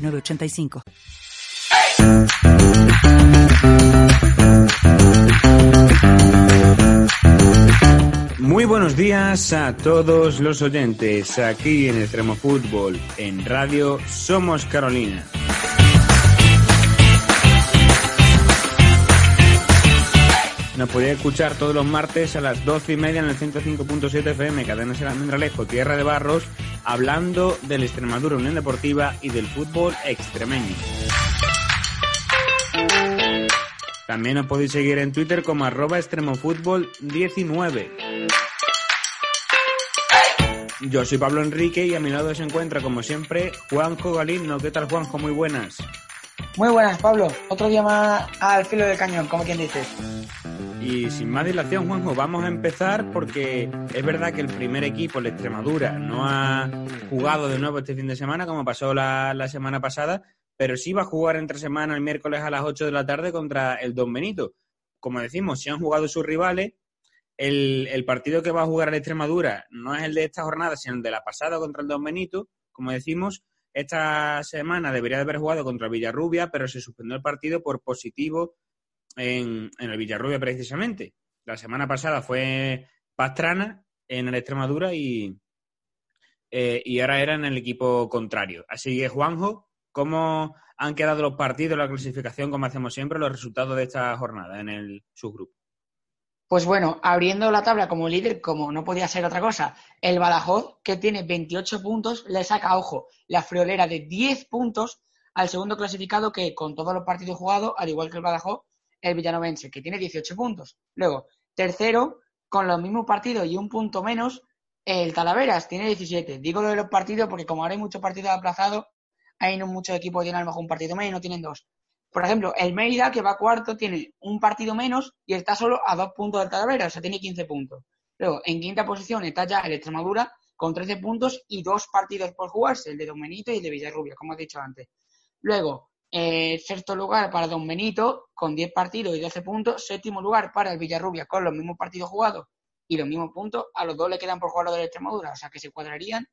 985. Muy buenos días a todos los oyentes aquí en Extremo Fútbol en Radio Somos Carolina. Nos podéis escuchar todos los martes a las 12 y media en el 105.7 FM, Cadena Ser Almendralejo, Tierra de Barros, hablando del Extremadura Unión Deportiva y del fútbol extremeño. También os podéis seguir en Twitter como arroba extremofútbol19. Yo soy Pablo Enrique y a mi lado se encuentra, como siempre, Juanjo Galino. ¿Qué tal, Juanjo? Muy buenas. Muy buenas, Pablo. Otro día más al filo del cañón, como quien dice. Y sin más dilación, Juanjo, vamos a empezar porque es verdad que el primer equipo, el Extremadura, no ha jugado de nuevo este fin de semana como pasó la, semana pasada, pero sí va a jugar entre semana el miércoles a las 8 de la tarde contra el Don Benito. Como decimos, si han jugado sus rivales, el, el, partido que va a jugar el Extremadura no es el de esta jornada, sino el de la pasada contra el Don Benito. Como decimos, esta semana debería de haber jugado contra Villarrubia, pero se suspendió el partido por positivo en, el Villarrubia precisamente. La semana pasada fue Pastrana en el Extremadura y, eh, y ahora era en el equipo contrario. Así que, Juanjo, ¿cómo han quedado los partidos, la clasificación, como hacemos siempre, los resultados de esta jornada en el subgrupo? Pues bueno, abriendo la tabla como líder, como no podía ser otra cosa, el Badajoz, que tiene 28 puntos, le saca, ojo, la friolera de 10 puntos al segundo clasificado que con todos los partidos jugados, al igual que el Badajoz, el Villanovense, que tiene 18 puntos. Luego, tercero, con los mismos partidos y un punto menos, el Talaveras tiene 17. Digo lo de los partidos porque como ahora hay muchos partidos aplazados, hay muchos equipos que tienen a lo mejor un partido menos y no tienen dos. Por ejemplo, el Mérida, que va cuarto, tiene un partido menos y está solo a dos puntos del Talavera, o sea, tiene 15 puntos. Luego, en quinta posición está ya el Extremadura con 13 puntos y dos partidos por jugarse, el de Domenito y el de Villarrubia, como he dicho antes. Luego, eh, sexto lugar para Don Benito con 10 partidos y 12 puntos. Séptimo lugar para el Villarrubia con los mismos partidos jugados y los mismos puntos. A los dos le quedan por jugar los de la Extremadura, o sea que se cuadrarían.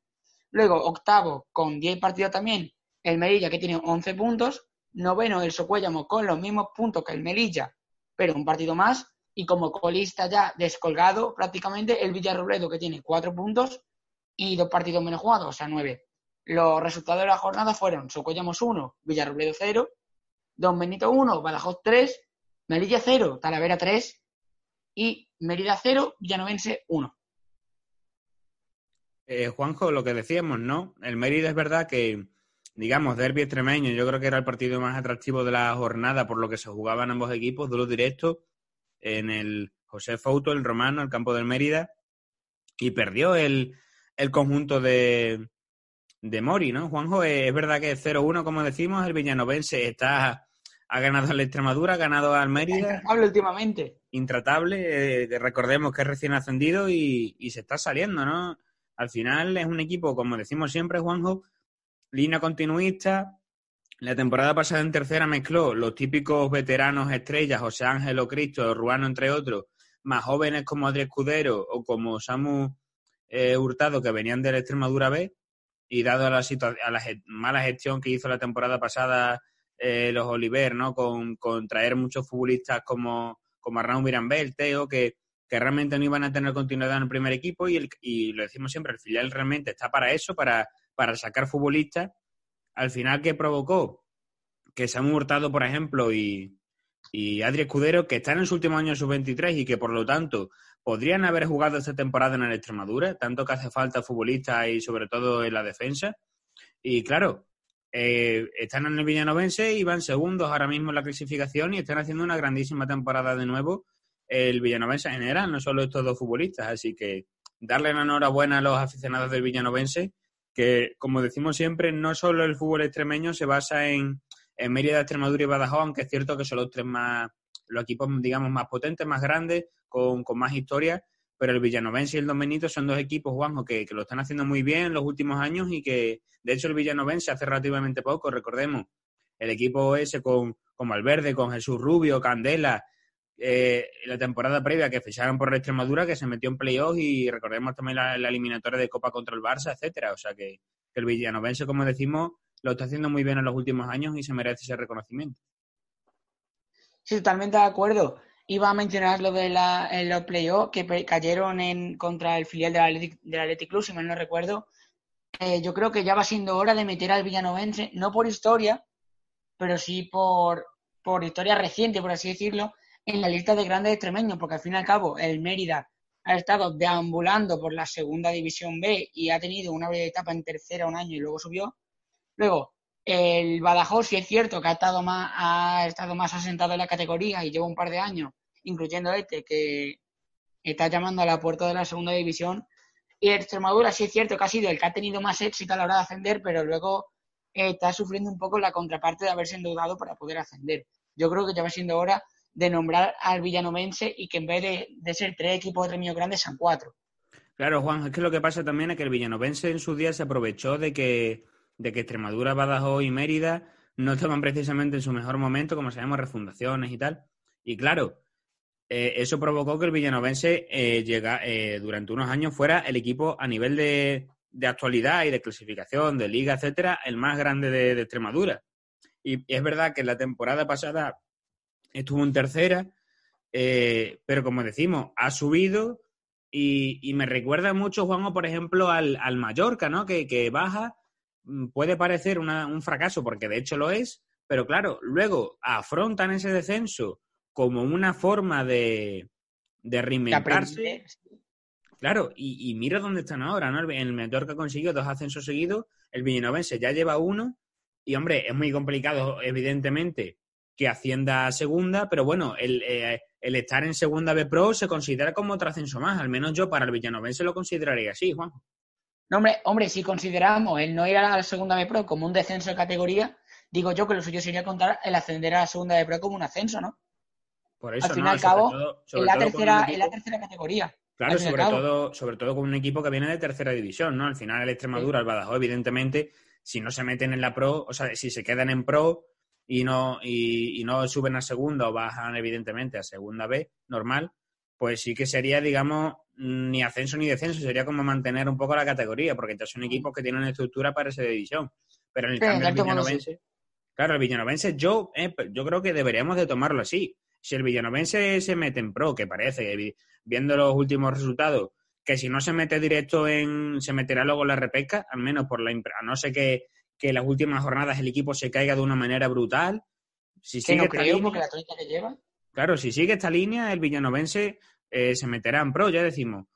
Luego, octavo con 10 partidos también, el Melilla que tiene 11 puntos. Noveno, el Socuéllamo con los mismos puntos que el Melilla, pero un partido más. Y como colista ya descolgado prácticamente, el Villarrobledo que tiene 4 puntos y dos partidos menos jugados, o sea, 9. Los resultados de la jornada fueron Socollamos 1, Villarrobledo 0, Don Benito 1, Badajoz 3, Melilla 0, Talavera 3 y Mérida 0, Villanovense 1. Eh, Juanjo, lo que decíamos, ¿no? El Mérida es verdad que, digamos, derby extremeño, yo creo que era el partido más atractivo de la jornada por lo que se jugaban ambos equipos, duro directo, en el José Fouto, el romano, el campo del Mérida, y perdió el, el conjunto de, de Mori, ¿no? Juanjo, es verdad que 0-1, como decimos, el Villanovense está ha ganado al Extremadura, ha ganado al Mérida. Intratable últimamente. Intratable, eh, recordemos que es recién ascendido y, se está saliendo, ¿no? Al final es un equipo, como decimos siempre, Juanjo, línea continuista. La temporada pasada en tercera mezcló los típicos veteranos estrellas, José Ángel o Cristo, Ruano, entre otros, más jóvenes como Adri Escudero o como Samu eh, Hurtado, que venían de Extremadura B, y dado a la, a la mala gestión que hizo la temporada pasada eh, los Oliver, ¿no? Con, con, traer muchos futbolistas como, como Arnaud Mirambel, Teo, que, que realmente no iban a tener continuidad en el primer equipo y, el, y lo decimos siempre, el filial realmente está para eso, para, para sacar futbolistas. Al final, ¿qué provocó? Que se han hurtado, por ejemplo, y, y Adri Escudero, que están en su último año sub-23 y que por lo tanto podrían haber jugado esta temporada en el Extremadura, tanto que hace falta futbolistas y sobre todo en la defensa. Y claro, eh, están en el Villanovense y van segundos ahora mismo en la clasificación y están haciendo una grandísima temporada de nuevo el Villanovense en general, no solo estos dos futbolistas. Así que darle la enhorabuena a los aficionados del Villanovense que, como decimos siempre, no solo el fútbol extremeño se basa en, en Mérida, Extremadura y Badajoz, aunque es cierto que son los tres más, los equipos, digamos, más potentes, más grandes, con, con más historia, pero el Villanovense y el Don Benito son dos equipos, Juanjo, que, que, lo están haciendo muy bien en los últimos años y que, de hecho, el Villanovense hace relativamente poco, recordemos, el equipo ese con, con Valverde, con Jesús Rubio, Candela, eh, la temporada previa que ficharon por Extremadura, que se metió en playoff y recordemos también la, eliminatoria de Copa contra el Barça, etcétera. O sea que, que el Villanovense, como decimos, lo está haciendo muy bien en los últimos años y se merece ese reconocimiento. Sí, totalmente de acuerdo. Iba a mencionar lo de la, en los playoffs que cayeron en, contra el filial del Athletic, del Athletic Club, si mal no recuerdo. Eh, yo creo que ya va siendo hora de meter al Villanovense, no por historia, pero sí por, por historia reciente, por así decirlo, en la lista de grandes extremeños, porque al fin y al cabo el Mérida ha estado deambulando por la segunda división B y ha tenido una breve etapa en tercera un año y luego subió. Luego, el Badajoz, si es cierto que ha estado más, ha estado más asentado en la categoría y lleva un par de años, incluyendo este, que está llamando a la puerta de la segunda división. Y Extremadura, sí es cierto que ha sido el que ha tenido más éxito a la hora de ascender, pero luego eh, está sufriendo un poco la contraparte de haberse endeudado para poder ascender. Yo creo que ya va siendo hora de nombrar al villanovense y que en vez de, ser tres equipos de premios grandes sean cuatro. Claro, Juan, es que lo que pasa también es que el villanovense en su día se aprovechó de que, de que Extremadura, Badajoz y Mérida no estaban precisamente en su mejor momento, como sabemos, refundaciones y tal. Y claro, eh, eso provocó que el villanovense eh, llega, eh, durante unos años fuera el equipo a nivel de, de, actualidad y de clasificación, de liga, etcétera, el más grande de, de Extremadura. Y, y, es verdad que la temporada pasada estuvo en tercera, eh, pero como decimos, ha subido y, y, me recuerda mucho, Juanjo, por ejemplo, al, al Mallorca, ¿no? Que, que baja, mm, puede parecer una, un fracaso, porque de hecho lo es, pero claro, luego afrontan ese descenso como una forma de, de reinventarse. Claro, y, y, mira dónde están ahora, ¿no? El, el Mallorca consiguió dos ascensos seguidos, el Villanovense ya lleva uno, y hombre, es muy complicado, evidentemente, que ascienda a segunda, pero bueno, el, eh, el, estar en segunda B Pro se considera como otro ascenso más, al menos yo para el Villanovense lo consideraría así, Juan. No, hombre, hombre, si consideramos el no ir a la segunda B Pro como un descenso de categoría, digo yo que lo suyo sería contar el ascender a la segunda B Pro como un ascenso, ¿no? Por eso, al fin y no, al cabo, todo, en, la tercera, equipo... en la tercera categoría. Claro, sobre todo, sobre todo con un equipo que viene de tercera división, ¿no? Al final el Extremadura, sí. el Badajoz, evidentemente, si no se meten en la Pro, o sea, si se quedan en Pro, y no, y, y, no suben a segunda o bajan evidentemente a segunda B, normal, pues sí que sería, digamos, ni ascenso ni descenso, sería como mantener un poco la categoría, porque entonces son equipos que tienen estructura para esa división. Pero en el cambio el Villanovense, claro, el Villanovense yo, eh, yo creo que deberíamos de tomarlo así. Si el Villanovense se mete en pro, que parece, viendo los últimos resultados, que si no se mete directo en, se meterá luego en la repesca, al menos por la, a no sé que que en las últimas jornadas el equipo se caiga de una manera brutal. Si sigue no creo, línea, la que lleva. Claro, si sigue esta línea, el villanovense eh, se meterá en pro, ya decimos.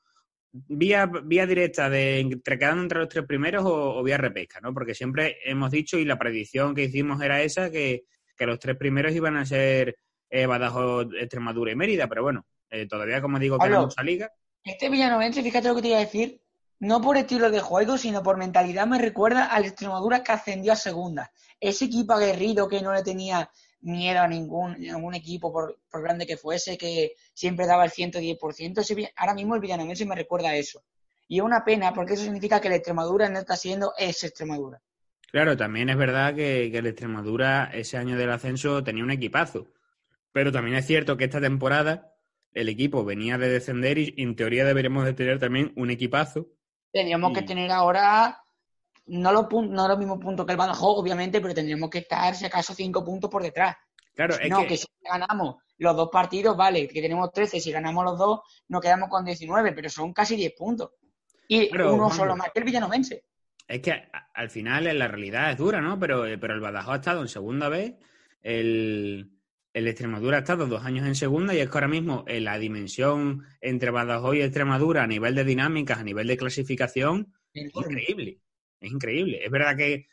Vía, vía directa de entre, quedando entre los tres primeros o, o, vía repesca, ¿no? Porque siempre hemos dicho y la predicción que hicimos era esa, que, que los tres primeros iban a ser eh, Badajoz, Extremadura y Mérida, pero bueno, eh, todavía, como digo, queda mucha liga. Este villanovense, fíjate lo que te iba a decir, no por estilo de juego, sino por mentalidad, me recuerda al Extremadura que ascendió a segunda. Ese equipo aguerrido que no le tenía miedo a ningún, ningún equipo, por, por, grande que fuese, que siempre daba el 110%. Ese, ahora mismo el Villanovense me recuerda a eso. Y es una pena, porque eso significa que la Extremadura no está siendo esa Extremadura. Claro, también es verdad que, que el Extremadura ese año del ascenso tenía un equipazo. Pero también es cierto que esta temporada el equipo venía de descender y en teoría deberíamos de tener también un equipazo Tendríamos que tener ahora no los, no los mismos puntos que el Badajoz, obviamente, pero tendríamos que estar, si acaso, cinco puntos por detrás. Claro, no, que... que... si ganamos los dos partidos, vale, que tenemos 13, si ganamos los dos, nos quedamos con 19, pero son casi 10 puntos. Y pero, uno solo más que el Villanovense. Es que al final la realidad es dura, ¿no? Pero, pero el Badajoz ha estado en segunda vez, el, el Extremadura ha estado dos años en segunda y es que ahora mismo en la dimensión entre Badajoz y Extremadura a nivel de dinámicas, a nivel de clasificación, es increíble. Es increíble. Es verdad que,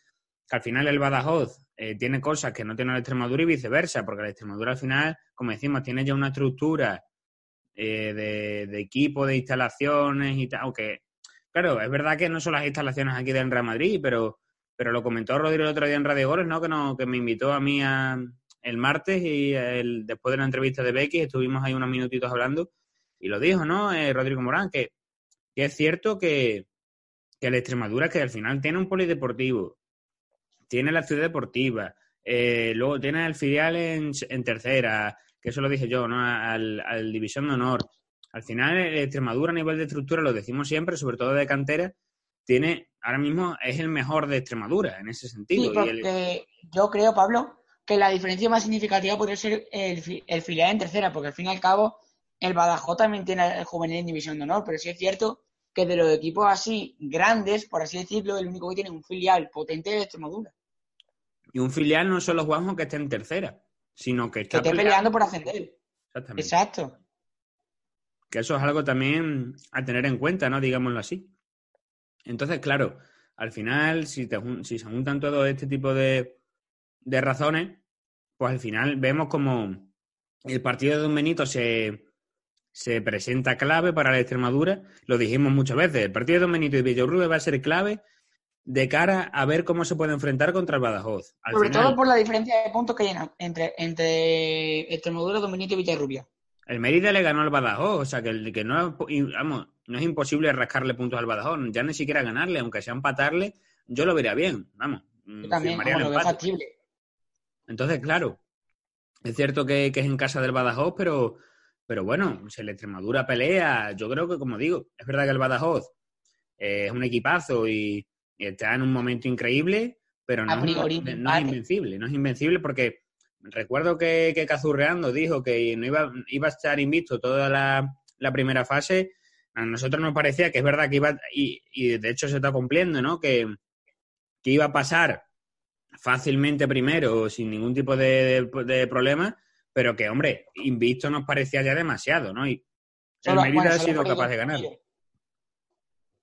que al final el Badajoz eh, tiene cosas que no tiene el Extremadura y viceversa, porque el Extremadura al final, como decimos, tiene ya una estructura eh, de, de, equipo, de instalaciones y tal, aunque Claro, es verdad que no son las instalaciones aquí del Real Madrid, pero, pero lo comentó Rodrigo el otro día en Radio Goles, ¿no? Que, no, que me invitó a mí el martes y el, después de la entrevista de Becky estuvimos ahí unos minutitos hablando y lo dijo, ¿no? Eh, Rodrigo Morán, que, que, es cierto que, que la Extremadura que al final tiene un polideportivo, tiene la ciudad deportiva, eh, luego tiene el filial en, en, tercera, que eso lo dije yo, ¿no? Al, al División de Honor. Al final, Extremadura a nivel de estructura, lo decimos siempre, sobre todo de cantera, tiene, ahora mismo es el mejor de Extremadura en ese sentido. Sí, porque yo creo, Pablo, que la diferencia más significativa podría ser el, el, filial en tercera, porque al fin y al cabo el Badajoz también tiene el juvenil en división de honor, pero sí es cierto que de los equipos así grandes, por así decirlo, el único que tiene un filial potente es Extremadura. Y un filial no solo Juanjo que esté en tercera, sino que está que esté peleando por ascender. Exactamente. Exacto. Que eso es algo también a tener en cuenta, ¿no? Digámoslo así. Entonces, claro, al final, si, te, si se juntan todo este tipo de, de razones, pues al final vemos como el partido de Don Benito se, se presenta clave para la Extremadura. Lo dijimos muchas veces, el partido de Don Benito y Villarrube va a ser clave de cara a ver cómo se puede enfrentar contra el Badajoz. Al Sobre final, todo por la diferencia de puntos que hay entre, entre Extremadura, Don Benito y Villarrubia. El Mérida le ganó al Badajoz, o sea que, que no, vamos, no es imposible rascarle puntos al Badajoz, ya ni siquiera ganarle, aunque sea empatarle, yo lo vería bien, vamos. Yo también, como lo veo factible. Entonces, claro, es cierto que, que, es en casa del Badajoz, pero, pero bueno, si la Extremadura pelea, yo creo que, como digo, es verdad que el Badajoz eh, es un equipazo y, y, está en un momento increíble, pero no, no, no es invencible, no es invencible porque recuerdo que, que Cazurreando dijo que no iba, iba a estar invicto toda la, la, primera fase. A nosotros nos parecía que es verdad que iba, y, y de hecho se está cumpliendo, ¿no? Que, que, iba a pasar fácilmente primero, sin ningún tipo de, de, de, problema, pero que, hombre, invicto nos parecía ya demasiado, ¿no? Y solo, el Mérida bueno, ha sido capaz de ganar.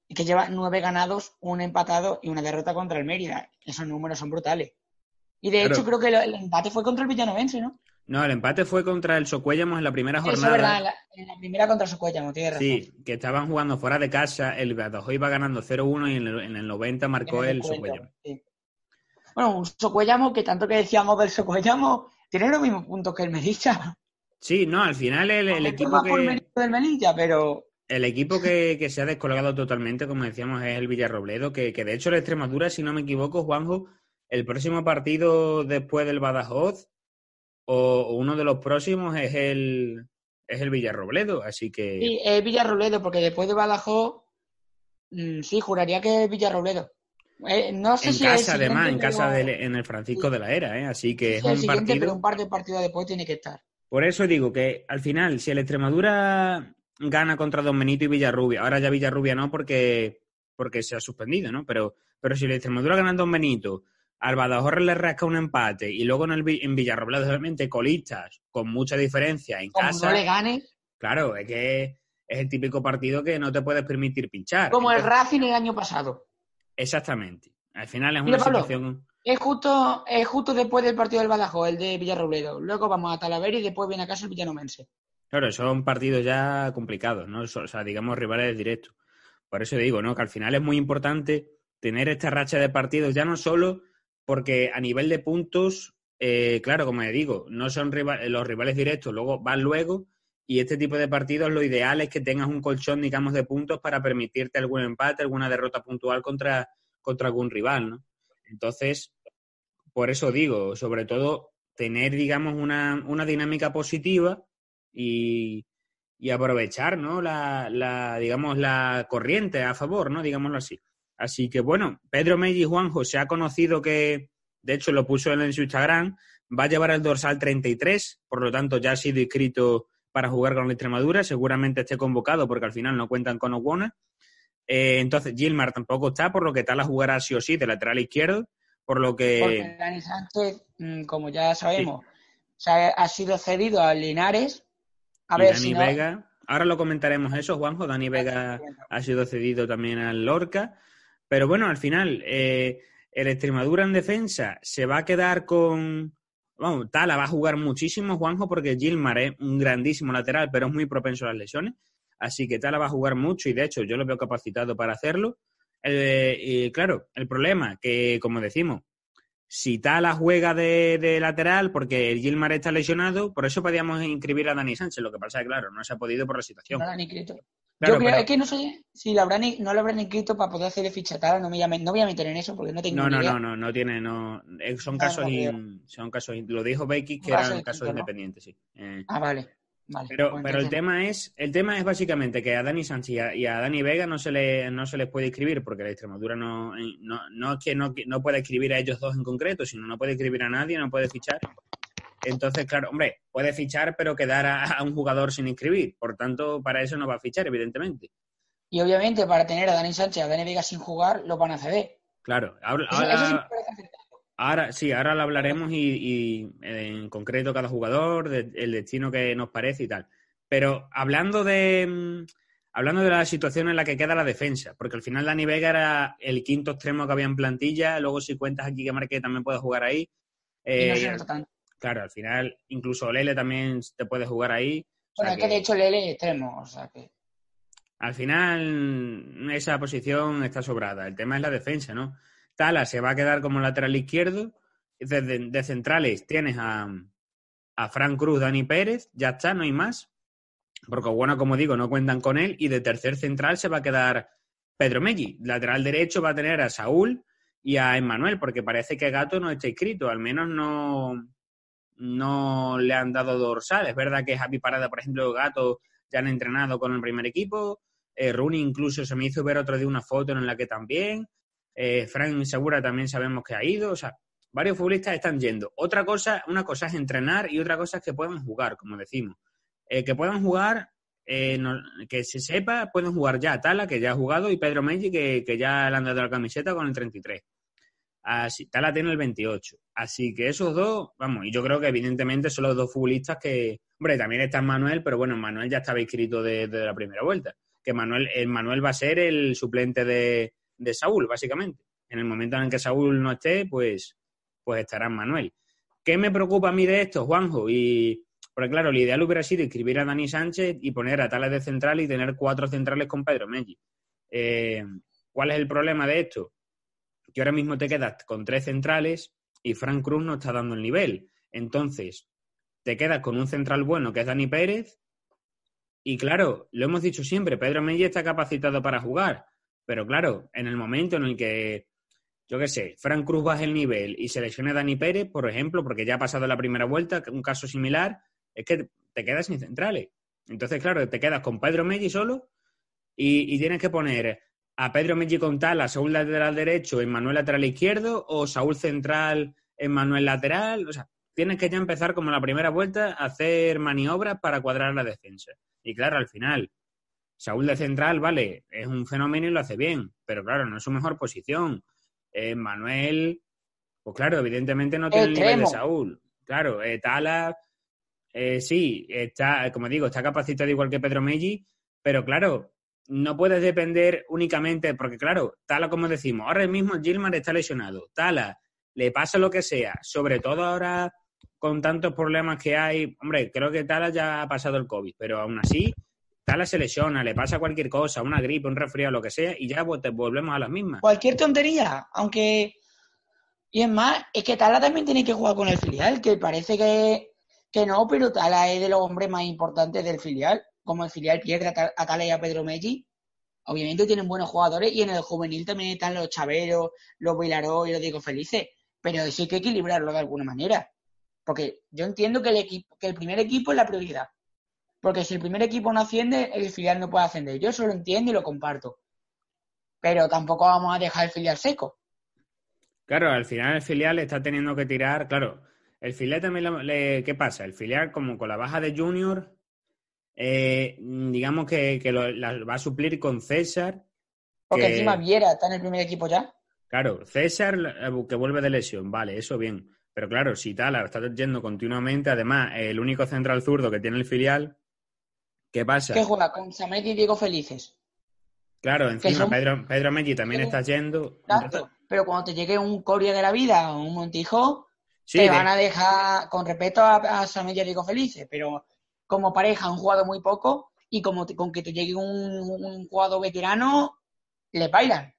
Y que lleva nueve ganados, un empatado y una derrota contra el Mérida. Esos números son brutales. Y de claro. hecho creo que el empate fue contra el Villanovense, ¿no? No, el empate fue contra el Socuéllamos en la primera jornada. Eso es verdad, en la, en la primera contra el Socuéllamos, tienes razón. Sí, que estaban jugando fuera de casa, el Badajoz iba ganando 0-1 y en el, en el, 90 marcó el, el. Sí. Bueno, un Socuéllamos que tanto que decíamos del Socuéllamos, tiene los mismos puntos que el Melilla. Sí, no, al final el, el equipo que... Por del Melilla, pero... El equipo que, que, se ha descolgado totalmente, como decíamos, es el Villarrobledo, que, que de hecho la Extremadura, si no me equivoco, Juanjo, el próximo partido después del Badajoz o uno de los próximos es el es el Villarrobledo, así que sí, es Villarrobledo porque después de Badajoz mmm, sí juraría que es Villarrobledo. Eh, no sé en si casa además, en casa de, en el Francisco sí. de la Era, ¿eh? así que sí, es un partido. Pero un par de partidos después tiene que estar. Por eso digo que al final, si el Extremadura gana contra Don Benito y Villarrubia, ahora ya Villarrubia no porque porque se ha suspendido, ¿no? Pero pero si el Extremadura gana Don Benito al Badajoz le rasca un empate y luego en, el, en Villarrobledo realmente colistas con mucha diferencia en Como casa. no le gane. Claro, es que es el típico partido que no te puedes permitir pinchar. Como Entonces, el Racing el año pasado. Exactamente. Al final es Mira, una Pablo, situación. Es justo, es justo después del partido del Badajoz, el de Villarrobledo. Luego vamos a Talavera y después viene a casa el Villanomense. Claro, son partidos ya complicados, ¿no? O sea, digamos rivales directos. Por eso digo, ¿no? Que al final es muy importante tener esta racha de partidos, ya no solo porque a nivel de puntos, eh, claro, como ya digo, no son rival, los rivales directos, luego van luego, y este tipo de partidos lo ideal es que tengas un colchón, digamos, de puntos para permitirte algún empate, alguna derrota puntual contra, contra algún rival, ¿no? Entonces, por eso digo, sobre todo, tener, digamos, una, una dinámica positiva y, y aprovechar, ¿no? La, la, digamos, la corriente a favor, ¿no? Digámoslo así. Así que bueno, Pedro Melli Juanjo se ha conocido que, de hecho lo puso en su Instagram, va a llevar el dorsal 33, por lo tanto ya ha sido inscrito para jugar con la Extremadura, seguramente esté convocado porque al final no cuentan con Oguona. Eh, entonces Gilmar tampoco está, por lo que tal la jugará sí o sí de lateral izquierdo, por lo que... Porque Dani Sánchez, mm, como ya sabemos, sí. o sea, ha sido cedido a Linares. A y ver Dani si no... Vega, ahora lo comentaremos eso, Juanjo, Dani Vega ha sido cedido también al Lorca. Pero bueno, al final, eh, el Extremadura en defensa se va a quedar con. Bueno, Tala va a jugar muchísimo, Juanjo, porque Gilmar es un grandísimo lateral, pero es muy propenso a las lesiones. Así que Tala va a jugar mucho y de hecho yo lo veo capacitado para hacerlo. Eh, y claro, el problema que, como decimos, si Tala juega de, lateral porque Gilmar está lesionado, por eso podíamos inscribir a Dani Sánchez. Lo que pasa es que, claro, no se ha podido por la situación. Yo creo que no sé si lo habrán, no lo habrán inscrito para poder hacer el ficha Tala. No, me no voy a meter en eso porque no tengo no, no, No, no, no, tiene. No, eh, son, casos son casos. Lo dijo Becky que eran casos independientes, sí. Eh, ah, vale pero, pues pero el tema es, el tema es básicamente que a Dani Sánchez y a, Dani Vega no se le, no se les puede escribir, porque la Extremadura no, no, no es que no, no puede escribir a ellos dos en concreto, sino no puede escribir a nadie, no puede fichar. Entonces, claro, hombre, puede fichar, pero quedar a, un jugador sin inscribir. Por tanto, para eso no va a fichar, evidentemente. Y obviamente, para tener a Dani Sánchez y a Dani Vega sin jugar, lo van a ceder. Claro, ahora, Ahora, sí, ahora lo hablaremos y, en concreto cada jugador, el destino que nos parece y tal. Pero hablando de mm, hablando de la situación en la que queda la defensa, porque al final Dani Vega era el quinto extremo que había en plantilla, luego si cuentas aquí que Marque también puede jugar ahí. Eh, claro, al final incluso Lele también te puede jugar ahí. Bueno, es que, de hecho Lele es extremo, o sea que... Al final esa posición está sobrada. El tema es la defensa, ¿no? Tala se va a quedar como lateral izquierdo. De, centrales tienes a, a Frank Cruz, Dani Pérez, ya está, no hay más. Porque, bueno, como digo, no cuentan con él. Y de tercer central se va a quedar Pedro Meggi. Lateral derecho va a tener a Saúl y a Emmanuel, porque parece que Gato no está inscrito. Al menos no, no le han dado dorsal. Es verdad que Javi Parada, por ejemplo, Gato ya han entrenado con el primer equipo. Eh, Rooney incluso se me hizo ver otro día una foto en la que también. Eh, Frank Segura también sabemos que ha ido, o sea, varios futbolistas están yendo. Otra cosa, una cosa es entrenar y otra cosa es que puedan jugar, como decimos. Eh, que puedan jugar, eh, que se sepa, pueden jugar ya Tala, que ya ha jugado, y Pedro Meggi, que, ya le han dado la camiseta con el 33. Así, Tala tiene el 28. Así que esos dos, vamos, y yo creo que evidentemente son los dos futbolistas que, hombre, también está Manuel, pero bueno, Manuel ya estaba inscrito desde la primera vuelta. Que Manuel, el Manuel va a ser el suplente de, de Saúl, básicamente. En el momento en que Saúl no esté, pues, pues estará Manuel. ¿Qué me preocupa a mí de esto, Juanjo? Y, porque claro, el ideal hubiera sido escribir a Dani Sánchez y poner a Tales de central y tener cuatro centrales con Pedro Meggi. Eh, ¿Cuál es el problema de esto? Que ahora mismo te quedas con tres centrales y Frank Cruz no está dando el nivel. Entonces, te quedas con un central bueno que es Dani Pérez. Y claro, lo hemos dicho siempre, Pedro Meggi está capacitado para jugar. Pero claro, en el momento en el que, yo qué sé, Frank Cruz baja el nivel y seleccione a Dani Pérez, por ejemplo, porque ya ha pasado la primera vuelta, un caso similar, es que te quedas sin centrales. Entonces, claro, te quedas con Pedro Meggi solo y, tienes que poner a Pedro Meggi con tal, a Saúl lateral derecho, Manuel lateral izquierdo, o Saúl central, Manuel lateral. O sea, tienes que ya empezar como la primera vuelta a hacer maniobras para cuadrar la defensa. Y claro, al final, Saúl de central, vale, es un fenómeno y lo hace bien, pero claro, no es su mejor posición. Eh, Manuel, pues claro, evidentemente no tiene el nivel de Saúl. Claro, eh, Tala, eh, sí, está, como digo, está capacitado igual que Pedro Meggi, pero claro, no puedes depender únicamente, porque claro, Tala, como decimos, ahora mismo Gilmar está lesionado. Tala, le pasa lo que sea, sobre todo ahora con tantos problemas que hay. Hombre, creo que Tala ya ha pasado el COVID, pero aún así Tala se lesiona, le pasa cualquier cosa, una gripe, un resfriado, lo que sea, y ya pues, volvemos a las mismas. Cualquier tontería, aunque. Y es más, es que Tala también tiene que jugar con el filial, que parece que, que no, pero Tala es de los hombres más importantes del filial. Como el filial pierde a Tala y a Pedro Meggi, obviamente tienen buenos jugadores y en el juvenil también están los Chaveros, los Vilaró y los Diego Felices, pero sí hay que equilibrarlo de alguna manera. Porque yo entiendo que el, equipo, que el primer equipo es la prioridad, porque si el primer equipo no asciende, el filial no puede ascender. Yo eso lo entiendo y lo comparto. Pero tampoco vamos a dejar el filial seco. Claro, al final el filial está teniendo que tirar. Claro, el filial también le, ¿Qué pasa? El filial, como con la baja de Junior, eh, digamos que, lo, va a suplir con César. Porque encima Viera está en el primer equipo ya. Claro, César eh, que vuelve de lesión, vale, eso bien. Pero claro, si Tala está yendo continuamente, además, el único central zurdo que tiene el filial, ¿Qué pasa? Que juega con Samet y Diego Felices. Claro, encima Pedro, Pedro Meggi también está yendo. Exacto, pero cuando te llegue un Coria de la vida o un Montijo, te van a dejar, con respeto a, a Samet y Diego Felices, pero como pareja han jugado muy poco y como con que te llegue un, un jugador veterano, le bailan.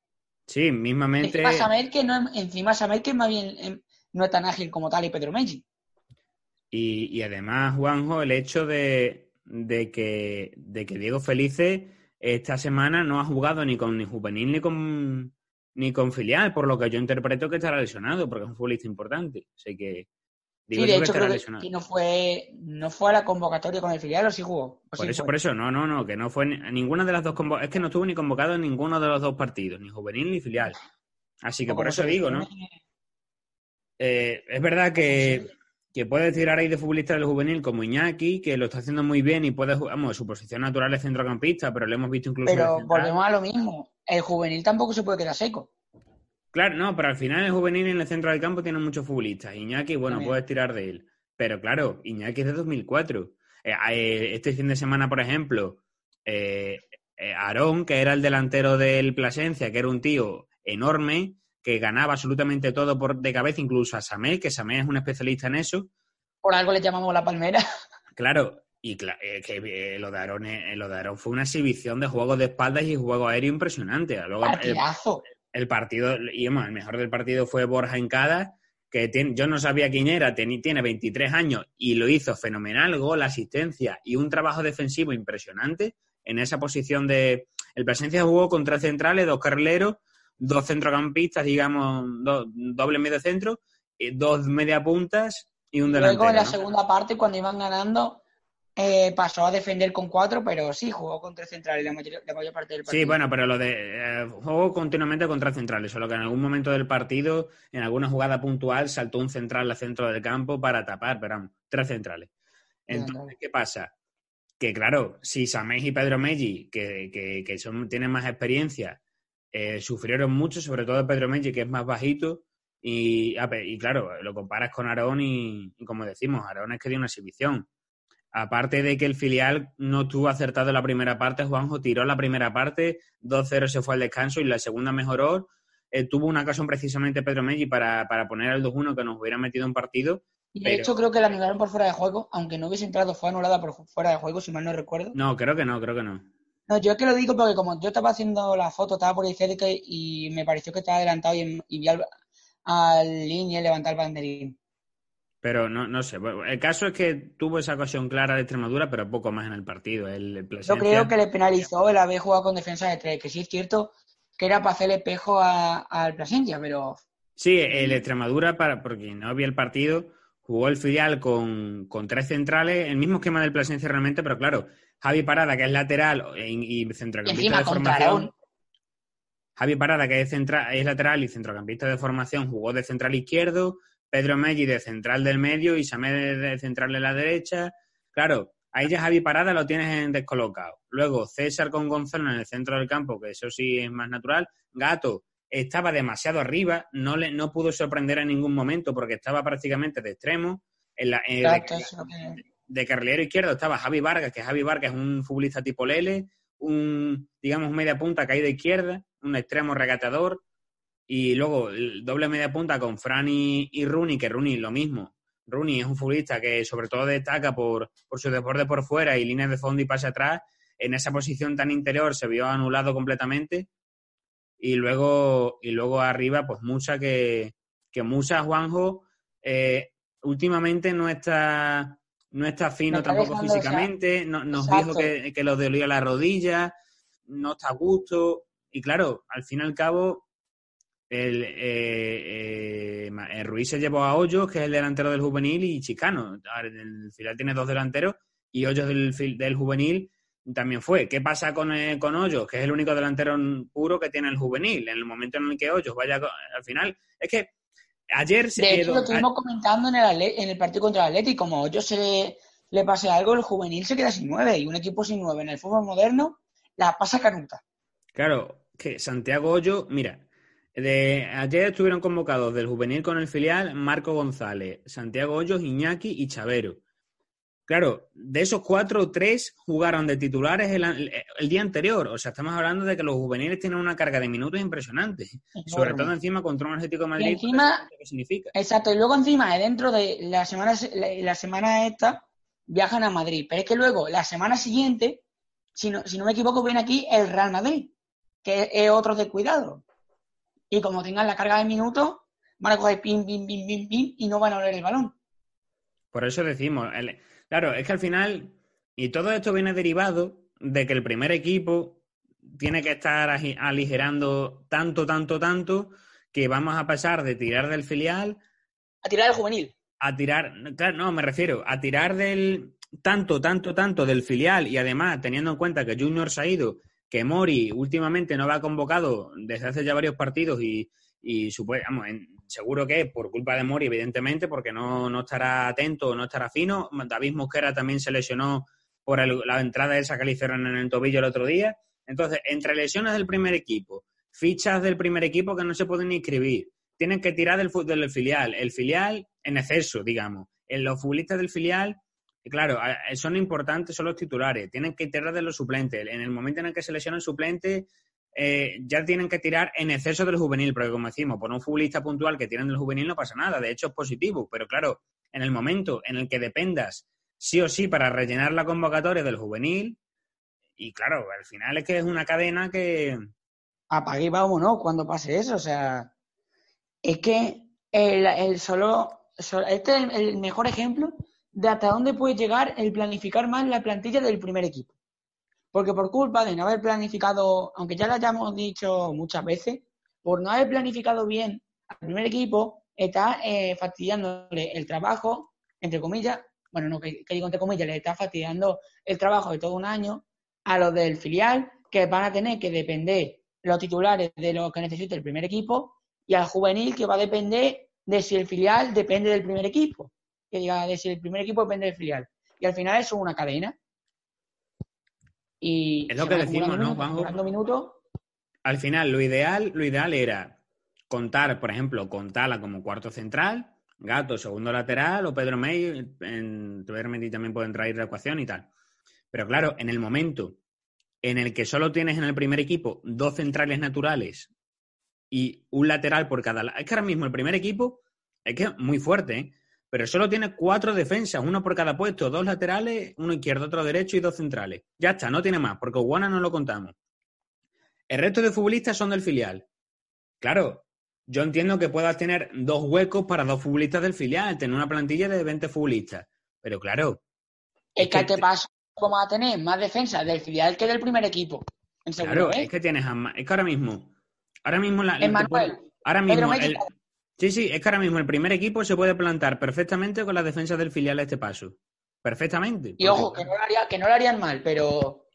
Sí, mismamente. Encima saber que no, encima que más bien em, no es tan ágil como tal y Pedro Meji. Y, y, además, Juanjo, el hecho de, de, que, de que Diego Felice esta semana no ha jugado ni con ni juvenil ni con ni con filial, por lo que yo interpreto que estará lesionado, porque es un futbolista importante. Así que Digo sí, de hecho, creo que, no fue, no fue a la convocatoria con el filial o sí jugó. por eso, por eso, no, no, no, que no fue ninguna de las dos. Es que no estuvo ni convocado en ninguno de los dos partidos, ni juvenil ni filial. Así que por eso digo, ¿no? Eh, es verdad que, que puede tirar ahí de futbolista del juvenil como Iñaki, que lo está haciendo muy bien y puede jugar, vamos, su posición natural es centrocampista, pero lo hemos visto incluso. Pero volvemos a lo mismo. El juvenil tampoco se puede quedar seco. Claro, no, pero al final el juvenil en el centro del campo tiene muchos futbolistas. Iñaki, bueno, puedes tirar de él. Pero claro, Iñaki es de 2004. Eh, eh, este fin de semana, por ejemplo, eh, Aarón, que era el delantero del Plasencia, que era un tío enorme, que ganaba absolutamente todo por, de cabeza, incluso a Samé, que Samé es un especialista en eso. Por algo le llamamos la palmera. Claro, y que lo, de Aarón, lo de fue una exhibición de juegos de espaldas y juego aéreo impresionante. Luego, el partido, y el mejor del partido fue Borja Encada, que yo no sabía quién era, tiene 23 años y lo hizo fenomenal, gol, asistencia y un trabajo defensivo impresionante en esa posición de... El presencia jugó con tres centrales, dos carrileros, dos centrocampistas, digamos, doble medio centro, dos media puntas y un delantero. Luego en la segunda parte, cuando iban ganando, eh, pasó a defender con cuatro, pero sí jugó con tres centrales la mayor, parte del partido. Sí, bueno, pero lo de eh, jugó continuamente con tres centrales, solo que en algún momento del partido, en alguna jugada puntual, saltó un central al centro del campo para tapar, pero vamos, tres centrales. Entonces, ¿qué pasa? Que claro, si Samej y Pedro Meggi, que, que, son, tienen más experiencia, eh, sufrieron mucho, sobre todo Pedro Meggi, que es más bajito, y, y claro, lo comparas con Aarón y, y como decimos, Aarón es que dio una exhibición Aparte de que el filial no estuvo acertado en la primera parte, Juanjo tiró la primera parte, 2-0 se fue al descanso y la segunda mejoró. Eh, tuvo una ocasión precisamente Pedro Meggi para, poner el 2-1 que nos hubiera metido en partido. Y de hecho creo que la anularon por fuera de juego, aunque no hubiese entrado, fue anulada por fuera de juego, si mal no recuerdo. No, creo que no, creo que no. No, yo es que lo digo porque como yo estaba haciendo la foto, estaba por ahí cerca y me pareció que estaba adelantado y, vi al, al línea levantar el banderín. Pero no, no sé. El caso es que tuvo esa ocasión clara de Extremadura, pero poco más en el partido. El, Yo creo que le penalizó el haber jugado con defensa de tres, que sí es cierto que era para hacerle espejo al Plasencia, pero. Sí, el Extremadura, para, porque no había el partido, jugó el filial con, con tres centrales, el mismo esquema del Plasencia realmente, pero claro, Javi Parada, que es lateral y, centrocampista de formación. Javi Parada, que es, es lateral y centrocampista de formación, jugó de central izquierdo. Pedro Meggi de central del medio y Samé de central de la derecha. Claro, ahí ya Javi Parada lo tienes en descolocado. Luego César con Gonzalo en el centro del campo, que eso sí es más natural. Gato estaba demasiado arriba, no, le, no pudo sorprender en ningún momento porque estaba prácticamente de extremo. En la, de, carrilero izquierdo estaba Javi Vargas, que Javi Vargas es un futbolista tipo Lele, un, digamos, media punta caída izquierda, un extremo regateador. Y luego el doble media punta con Fran y, y Rooney, que Rooney lo mismo. Rooney es un futbolista que sobre todo destaca por, por su deporte por fuera y líneas de fondo y pase atrás. En esa posición tan interior se vio anulado completamente. Y luego, y luego arriba, pues Musa, que, que Musa, Juanjo, eh, últimamente no está, no está fino tampoco físicamente. nos dijo que, que lo dolía la rodilla, no está a gusto. Y claro, al fin y al cabo, el, eh, eh, Ruiz se llevó a Hoyos, que es el delantero del juvenil, y Chicano. El final tiene dos delanteros y Hoyos del, del juvenil también fue. ¿Qué pasa con, eh, con Hoyos? Que es el único delantero puro que tiene el juvenil. En el momento en el que Hoyos vaya al final. Es que ayer se. De hecho, lo estuvimos comentando en el, en el partido contra el Atlético. Como Hoyos se le, pase algo, el juvenil se queda sin nueve. Y un equipo sin nueve en el fútbol moderno la pasa canuta. Claro, que Santiago Hoyos, mira, de, ayer estuvieron convocados del juvenil con el filial Marco González, Santiago Hoyos, Iñaki y Chavero. Claro, de esos cuatro, tres jugaron de titulares el, día anterior. O sea, estamos hablando de que los juveniles tienen una carga de minutos impresionante. Sobre todo encima contra un Atlético de Madrid. Y encima, ¿qué significa? Exacto, y luego encima, dentro de la semana, la, semana esta, viajan a Madrid. Pero es que luego, la semana siguiente, si no, si no me equivoco, viene aquí el Real Madrid, que es otro descuidado. Y como tengan la carga de minutos, van a coger pim, pim, pim, pim, pim y no van a oler el balón. Por eso decimos, claro, es que al final, y todo esto viene derivado de que el primer equipo tiene que estar aligerando tanto, tanto, tanto, que vamos a pasar de tirar del filial. A tirar del juvenil. A tirar, claro, no, me refiero, a tirar del tanto, tanto, tanto del filial y además teniendo en cuenta que Junior se ha ido, que Mori últimamente no va convocado desde hace ya varios partidos y, y seguro que por culpa de Mori, evidentemente, porque no, no estará atento, no estará fino. David Mosquera también se lesionó por la entrada de esa que le hicieron en el tobillo el otro día. Entonces, entre lesiones del primer equipo, fichas del primer equipo que no se pueden inscribir, tienen que tirar del, del filial, el filial en exceso, digamos. En los futbolistas del filial, claro, son importantes, son los titulares, tienen que tirar de los suplentes. En el momento en el que se lesiona el suplente, eh, ya tienen que tirar en exceso del juvenil, porque como decimos, por un futbolista puntual que tienen del juvenil no pasa nada, de hecho es positivo, pero claro, en el momento en el que dependas sí o sí para rellenar la convocatoria del juvenil, y claro, al final es que es una cadena que... Apague y vámonos cuando pase eso, o sea, es que el, solo, este es el mejor ejemplo de hasta dónde puede llegar el planificar más la plantilla del primer equipo. Porque por culpa de no haber planificado, aunque ya lo hayamos dicho muchas veces, por no haber planificado bien al primer equipo, está eh, fastidiándole el trabajo, entre comillas, bueno, no que, digo entre comillas, le está fastidiando el trabajo de todo un año a los del filial, que van a tener que depender los titulares de lo que necesite el primer equipo, y al juvenil, que va a depender de si el filial depende del primer equipo. Que diga, de si el primer equipo depende del filial. Y al final eso es una cadena y es lo que decimos, ¿no, Juanjo? Al final, lo ideal, lo ideal era contar, por ejemplo, contarla como cuarto central, Gato, segundo lateral, o Pedro May, en, Pedro May también puede entrar en la ecuación y tal. Pero claro, en el momento en el que solo tienes en el primer equipo dos centrales naturales y un lateral por cada lado. Es que ahora mismo el primer equipo es que es muy fuerte, ¿eh? Pero solo tiene cuatro defensas, uno por cada puesto, dos laterales, uno izquierdo, otro derecho y dos centrales. Ya está, no tiene más, porque Guana no lo contamos. El resto de futbolistas son del filial. Claro, yo entiendo que puedas tener dos huecos para dos futbolistas del filial, tener una plantilla de 20 futbolistas. Pero claro. Es, que, te pasa vamos a tener más defensa del filial que del primer equipo. claro, es que tienes Es que ahora mismo. Ahora mismo la. ahora mismo. Sí, sí, es que ahora mismo el primer equipo se puede plantar perfectamente con la defensa del filial a este paso. Perfectamente. Y ojo, que no, lo haría, que no lo harían mal, pero.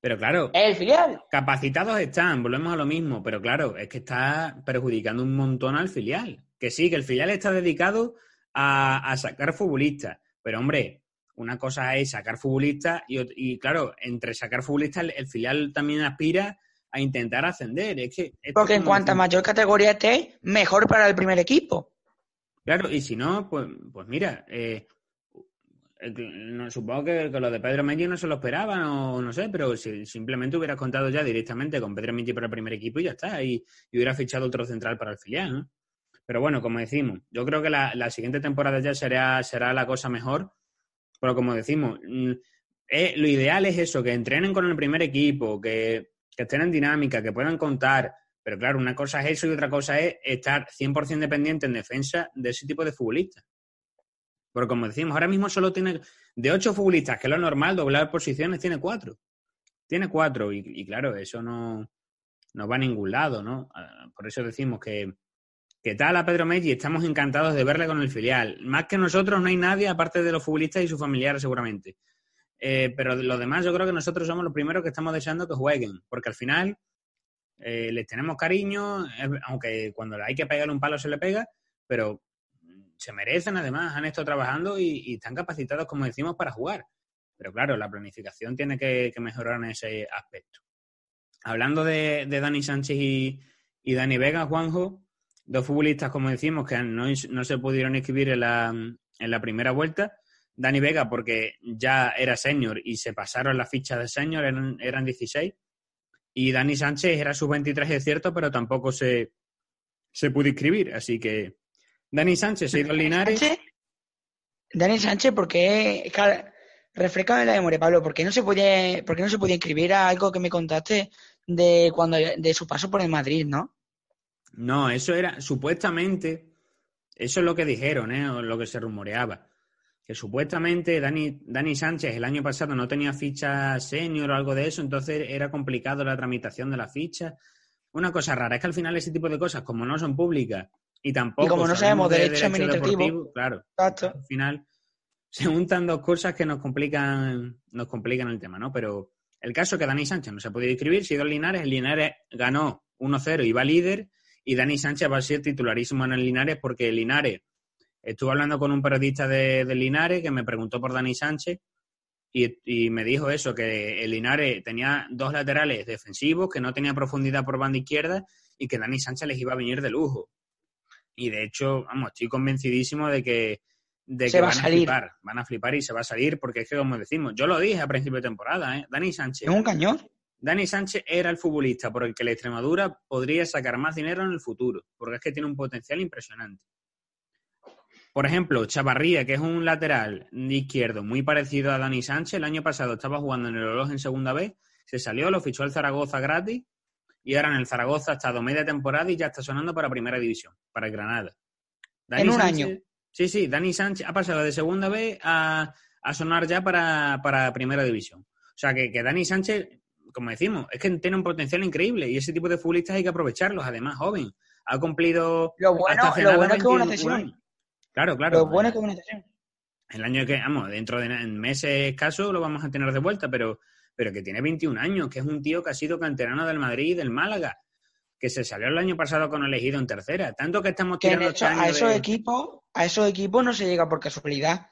Pero claro. El filial. Capacitados están, volvemos a lo mismo, pero claro, es que está perjudicando un montón al filial. Que sí, que el filial está dedicado a, sacar futbolistas. Pero hombre, una cosa es sacar futbolistas y, claro, entre sacar futbolistas el filial también aspira a intentar ascender. Es que Porque en cuanta mayor categoría esté, mejor para el primer equipo. Claro, y si no, pues, pues mira, eh, supongo que, lo de Pedro Meñi no se lo esperaban o no sé, pero si simplemente hubieras contado ya directamente con Pedro Meñi para el primer equipo y ya está, y, hubiera fichado otro central para el filial, ¿no? Pero bueno, como decimos, yo creo que la, siguiente temporada ya será, será la cosa mejor, pero como decimos, mm, eh, lo ideal es eso, que entrenen con el primer equipo, que que estén en dinámica, que puedan contar. Pero claro, una cosa es eso y otra cosa es estar 100% dependiente en defensa de ese tipo de futbolistas. Porque como decimos, ahora mismo solo tiene, de ocho futbolistas, que es lo normal, doblar posiciones, tiene cuatro. Tiene cuatro y, claro, eso no, no va a ningún lado, ¿no? Ah, por eso decimos que, que tal a Pedro Meggi, estamos encantados de verle con el filial. Más que nosotros no hay nadie aparte de los futbolistas y sus familiares seguramente. Eh, pero lo demás yo creo que nosotros somos los primeros que estamos deseando que jueguen, porque al final eh, les tenemos cariño, aunque cuando hay que pegar un palo se le pega, pero se merecen además, han estado trabajando y, están capacitados, como decimos, para jugar. Pero claro, la planificación tiene que, mejorar en ese aspecto. Hablando de, Dani Sánchez y, Dani Vega, Juanjo, dos futbolistas, como decimos, que no, no se pudieron inscribir en la, en la primera vuelta, Dani Vega porque ya era senior y se pasaron las fichas de senior, eran, eran 16. Y Dani Sánchez era sub-23, es cierto, pero tampoco se, se pudo inscribir. Así que Dani Sánchez se ha ido Linares. Dani Sánchez porque refrescame la memoria, Pablo, ¿por qué no se podía, por qué no se podía inscribir a algo que me contaste de cuando de su paso por el Madrid, ¿no? No, eso era supuestamente, eso es lo que dijeron, ¿eh? O lo que se rumoreaba. Que supuestamente Dani, Dani Sánchez el año pasado no tenía ficha senior o algo de eso, entonces era complicado la tramitación de la ficha. Una cosa rara es que al final ese tipo de cosas, como no son públicas y tampoco. Y como no sabemos derecho, administrativo, claro. Al final se juntan dos cosas que nos complican, nos complican el tema, ¿no? Pero el caso es que Dani Sánchez no se ha podido inscribir, sido el Linares, el Linares ganó 1-0 y va líder, y Dani Sánchez va a ser titularísimo en el Linares porque el Linares, estuve hablando con un periodista de, Linares que me preguntó por Dani Sánchez y, me dijo eso, que el Linares tenía dos laterales defensivos, que no tenía profundidad por banda izquierda y que Dani Sánchez les iba a venir de lujo. Y de hecho, vamos, estoy convencidísimo de que, de que van a, flipar, van a flipar y se va a salir, porque es que como decimos, yo lo dije a principio de temporada, ¿eh? Dani Sánchez. ¿Es un cañón? Dani Sánchez era el futbolista por el que la Extremadura podría sacar más dinero en el futuro, porque es que tiene un potencial impresionante. Por ejemplo, Chavarría, que es un lateral izquierdo muy parecido a Dani Sánchez, el año pasado estaba jugando en el Oloz en segunda vez, se salió, lo fichó el Zaragoza gratis y ahora en el Zaragoza ha estado media temporada y ya está sonando para primera división, para el Granada. en un año. Sí, sí, Dani Sánchez ha pasado de segunda vez a, sonar ya para, primera división. O sea que, que Dani Sánchez como decimos, es que tiene un potencial increíble y ese tipo de futbolistas hay que aprovecharlos, además joven. Ha cumplido... Lo bueno, lo bueno es que una sesión. Claro, claro. Es que una sesión. El año que, vamos, dentro de meses escasos lo vamos a tener de vuelta, pero, pero que tiene 21 años, que es un tío que ha sido canterano del Madrid y del Málaga, que se salió el año pasado con elegido en tercera. Tanto que estamos tirando... Este a esos equipos, a esos equipos no se llega por casualidad.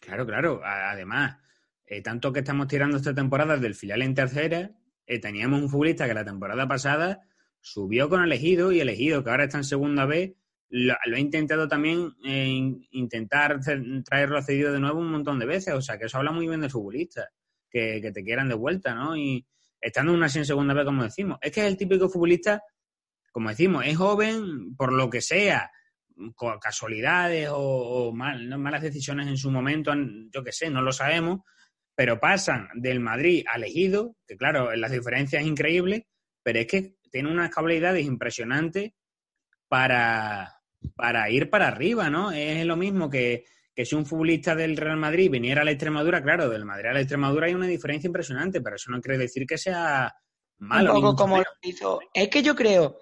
Claro, claro. Además, eh, tanto que estamos tirando esta temporada del filial en tercera, eh, teníamos un futbolista que la temporada pasada subió con elegido y elegido, que ahora está en segunda vez, lo, ha intentado también eh, intentar traerlo cedido de nuevo un montón de veces. O sea, que eso habla muy bien del futbolista, que, te quieran de vuelta, ¿no? Y estando una así en segunda vez, como decimos. Es que es el típico futbolista, como decimos, es joven por lo que sea, casualidades o, malas decisiones en su momento, yo qué sé, no lo sabemos, pero pasan del Madrid al Ejido, que claro, las diferencias es increíble, pero es que tiene unas habilidades impresionantes para, para ir para arriba, ¿no? Es lo mismo que, si un futbolista del Real Madrid viniera a la Extremadura, claro, del Madrid a la Extremadura hay una diferencia impresionante, pero eso no quiere decir que sea malo. Un poco como lo hizo. Es que yo creo,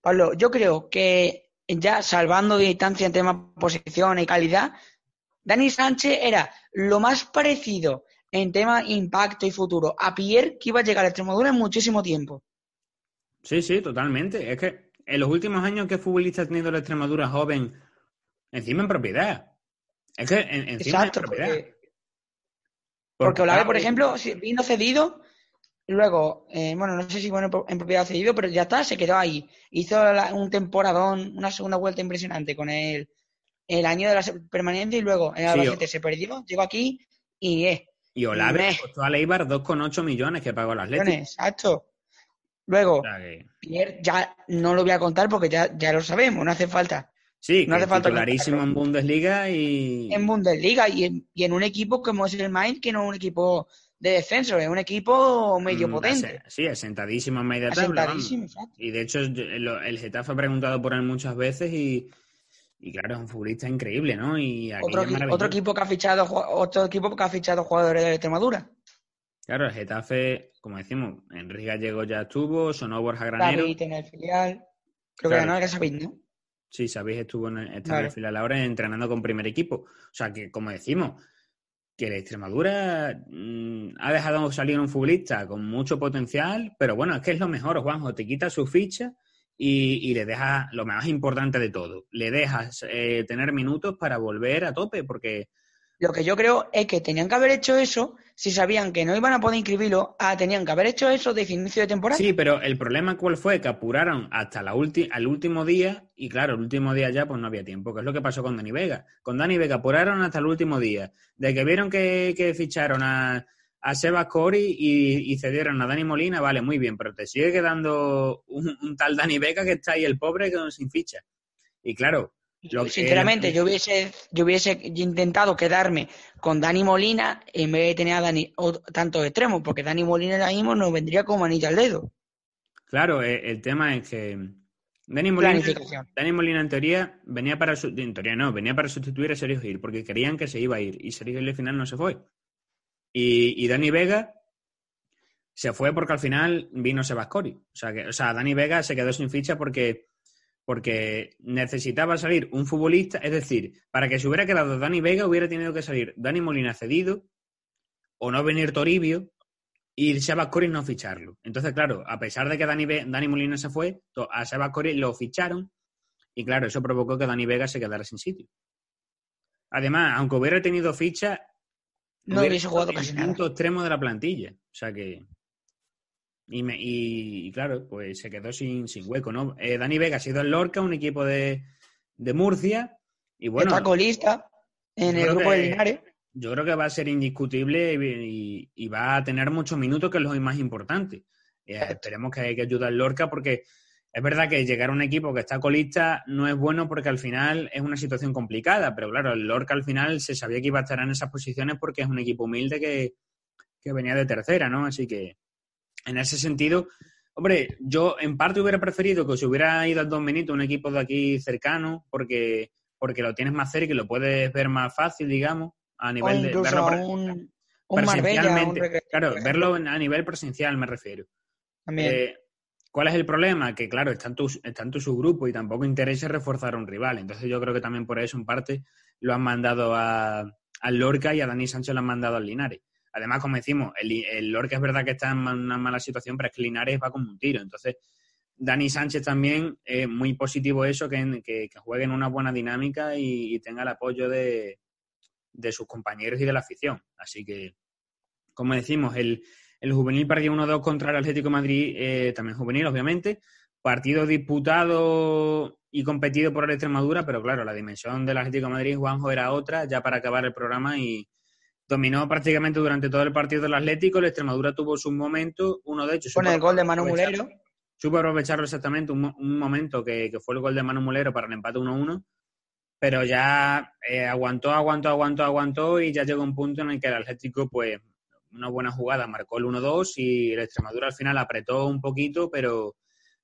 Pablo, yo creo que ya salvando distancia en temas posición y calidad, Dani Sánchez era lo más parecido en tema impacto y futuro a Pierre que iba a llegar a Extremadura en muchísimo tiempo. Sí, sí, totalmente. Es que en los últimos años, ¿qué futbolista ha tenido la Extremadura joven encima en propiedad? Es que encima en propiedad. Porque, porque Olave, por ejemplo, vino cedido, luego, eh, bueno, no sé si bueno en propiedad cedido, pero ya está, se quedó ahí. Hizo un temporadón, una segunda vuelta impresionante con el, el año de la permanencia y luego en Albacete se perdió, llegó aquí y es. Y Olave costó a Leibar 2,8 millones que pagó las letras. Exacto. Luego, Pierre ya no lo voy a contar porque ya, ya lo sabemos, no hace falta. Sí, no hace falta clarísimo en Bundesliga y. En Bundesliga y en, y en un equipo como es el Mainz, que no es un equipo de defensa, es un equipo medio mm, potente. Sí, asentadísimo en media tabla. Asentadísimo, Y de hecho, el, el Getafe ha preguntado por él muchas veces y, y claro, es un futbolista increíble, ¿no? Y otro, otro, equipo que ha fichado otro equipo que ha fichado jugadores de Extremadura. Claro, el Getafe, como decimos, Enrique Gallego ya estuvo, sonó Borja Granero. David en el filial. Creo que no era Sabid, ¿no? Sí, Sabid estuvo en el, está en el filial ahora entrenando con primer equipo. O sea que, como decimos, que la Extremadura mm, ha dejado salir un futbolista con mucho potencial, pero bueno, es que es lo mejor, Juanjo, te quita su ficha y, le dejas lo más importante de todo, le dejas eh, tener minutos para volver a tope, porque... Lo que yo creo es que tenían que haber hecho eso si sabían que no iban a poder inscribirlo, ah, tenían que haber hecho eso de inicio de temporada. Sí, pero el problema cuál fue que apuraron hasta la el último día y claro, el último día ya pues no había tiempo, que es lo que pasó con Dani Vega. Con Dani Vega apuraron hasta el último día, de que vieron que, que ficharon a, a Sebas Cori y, cedieron a Dani Molina, vale, muy bien, pero te sigue quedando un, tal Dani Beca que está ahí el pobre sin ficha. Y claro, Sinceramente, yo hubiese, yo hubiese intentado quedarme con Dani Molina en vez de tener a Dani, tantos extremos, porque Dani Molina ahora mismo nos vendría como anilla al dedo. Claro, eh, el tema es que Dani Molina, Dani Molina en teoría venía para en teoría no, venía para sustituir a Sergio Gil, porque querían que se iba a ir, y Sergio Gil al final no se fue. Y, y Dani Vega se fue porque al final vino Sebascori. O sea, que, o sea, Dani Vega se quedó sin ficha porque porque necesitaba salir un futbolista, es decir, para que se hubiera quedado Dani Vega hubiera tenido que salir Dani Molina cedido o no venir Toribio y Sebas Cori no ficharlo. Entonces, claro, a pesar de que Dani, Dani Molina se fue, a Sebas Cori lo ficharon y claro, eso provocó que Dani Vega se quedara sin sitio. Además, aunque hubiera tenido ficha, no hubiese jugado casi nada. punto extremo de la plantilla. O sea que y, me, y, claro, pues se quedó sin, sin hueco, ¿no? Eh, Dani Vega ha sido el Lorca, un equipo de, de Murcia. Y bueno, Está colista en el grupo de Linares. Yo creo que va a ser indiscutible y, va a tener muchos minutos, que es lo más importante. Eh, esperemos que, haya que ayudar al Lorca porque es verdad que llegar a un equipo que está colista no es bueno porque al final es una situación complicada, pero claro, el Lorca al final se sabía que iba a estar en esas posiciones porque es un equipo humilde que, que venía de tercera, ¿no? Así que en ese sentido, hombre, yo en parte hubiera preferido que se hubiera ido al Don Benito, un equipo de aquí cercano, porque, porque lo tienes más cerca y lo puedes ver más fácil, digamos, a nivel de verlo un, presencialmente. claro, verlo a nivel presencial me refiero. Eh, ¿Cuál es el problema? Que claro, está en, tu, está en subgrupo y tampoco interesa reforzar a un rival. Entonces yo creo que también por eso en parte lo han mandado a, al Lorca y a Dani Sánchez lo han mandado al Linares. Además, como decimos, el, el Lorca es verdad que está en una mala situación, pero es que Linares va como un tiro. Entonces, Dani Sánchez también es muy positivo eso, que, que, juegue en una buena dinámica y, tenga el apoyo de, sus compañeros y de la afición. Así que, como decimos, el, juvenil perdió 1-2 contra el Atlético de Madrid, eh, también juvenil, obviamente. Partido disputado y competido por el Extremadura, pero claro, la dimensión del Atlético de Madrid, Juanjo, era otra, ya para acabar el programa y, dominó prácticamente durante todo el partido del Atlético. El Extremadura tuvo su momento, uno de ellos. Con el gol de Manu Mulero. Supo aprovecharlo exactamente, un, momento que, fue el gol de Manu Mulero para el empate 1-1. Pero ya eh, aguantó, aguantó, aguantó, aguantó y ya llegó un punto en el que el Atlético, pues, una buena jugada, marcó el 1-2 y el Extremadura al final apretó un poquito, pero,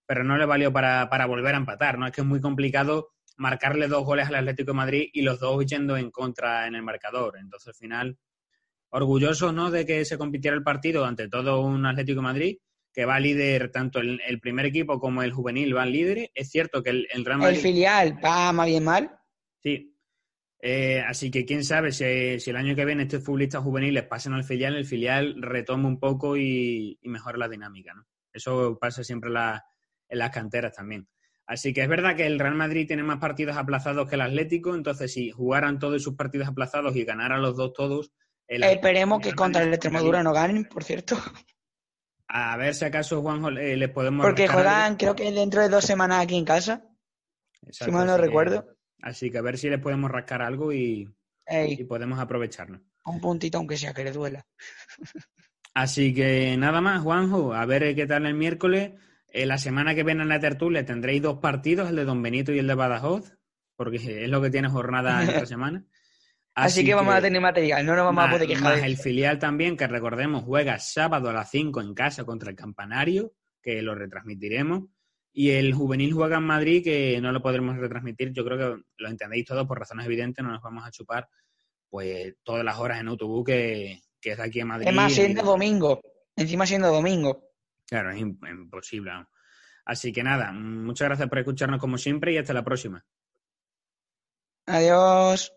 pero no le valió para, para volver a empatar. ¿no? Es que es muy complicado marcarle dos goles al Atlético de Madrid y los dos yendo en contra en el marcador. Entonces al final orgullosos ¿no? de que se compitiera el partido ante todo un Atlético de Madrid que va líder tanto el, primer equipo como el juvenil van líderes. Es cierto que el, el Real Madrid... El filial va más bien mal. Sí. Eh, así que quién sabe si, el año que viene estos futbolistas juveniles pasan al filial, el filial retoma un poco y, mejora la dinámica. ¿no? Eso pasa siempre en las canteras también. Así que es verdad que el Real Madrid tiene más partidos aplazados que el Atlético, entonces si jugaran todos sus partidos aplazados y ganaran los dos todos, Esperemos que contra el Extremadura no ganen, por cierto. A ver si acaso, Juanjo, eh, les podemos. Porque juegan, creo que dentro de dos semanas aquí en casa. si mal no recuerdo. así que a ver si les podemos rascar algo y, podemos aprovecharnos. Un puntito, aunque sea que le duela. Así que nada más, Juanjo. A ver qué tal el miércoles. Eh, la semana que viene en la tertulia tendréis dos partidos, el de Don Benito y el de Badajoz, porque es lo que tiene jornada esta semana. Así, que, vamos a tener material, no nos vamos a poder quejar. Más el filial también, que recordemos, juega sábado a las 5 en casa contra el Campanario, que lo retransmitiremos. Y el juvenil juega en Madrid, que no lo podremos retransmitir. Yo creo que lo entendéis todos por razones evidentes, no nos vamos a chupar pues todas las horas en autobús que, que es aquí en Madrid. Es más, siendo domingo. Encima siendo domingo. Claro, es imposible. Así que nada, muchas gracias por escucharnos como siempre y hasta la próxima. Adiós.